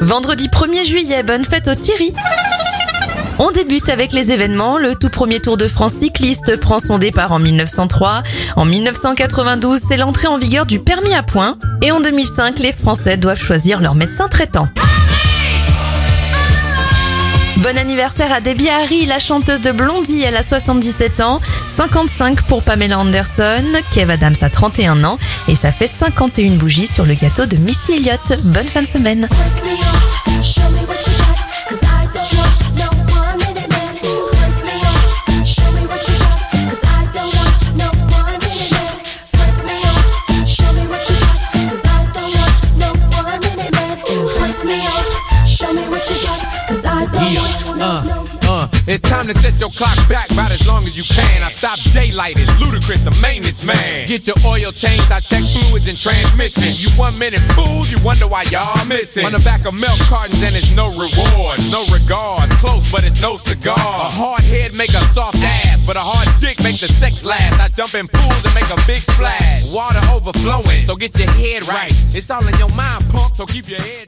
Vendredi 1er juillet, bonne fête au Thierry. On débute avec les événements. Le tout premier Tour de France cycliste prend son départ en 1903. En 1992, c'est l'entrée en vigueur du permis à points. Et en 2005, les Français doivent choisir leur médecin traitant. Bon anniversaire à Debbie Harry, la chanteuse de Blondie, elle a 77 ans, 55 pour Pamela Anderson, Kev Adams a 31 ans et ça fait 51 bougies sur le gâteau de Missy Elliott. Bonne fin de semaine. No. Uh, it's time to set your clock back about as long as you can. I stop daylight, it's ludicrous, the maintenance man. Get your oil changed, I check fluids and transmission. You one minute fools, you wonder why y'all missing. On the back of milk cartons and it's no reward, no regards. Close, but it's no cigar. A hard head make a soft ass, but a hard dick make the sex last. I jump in pools and make a big splash. Water overflowing, so get your head right. It's all in your mind, punk, so keep your head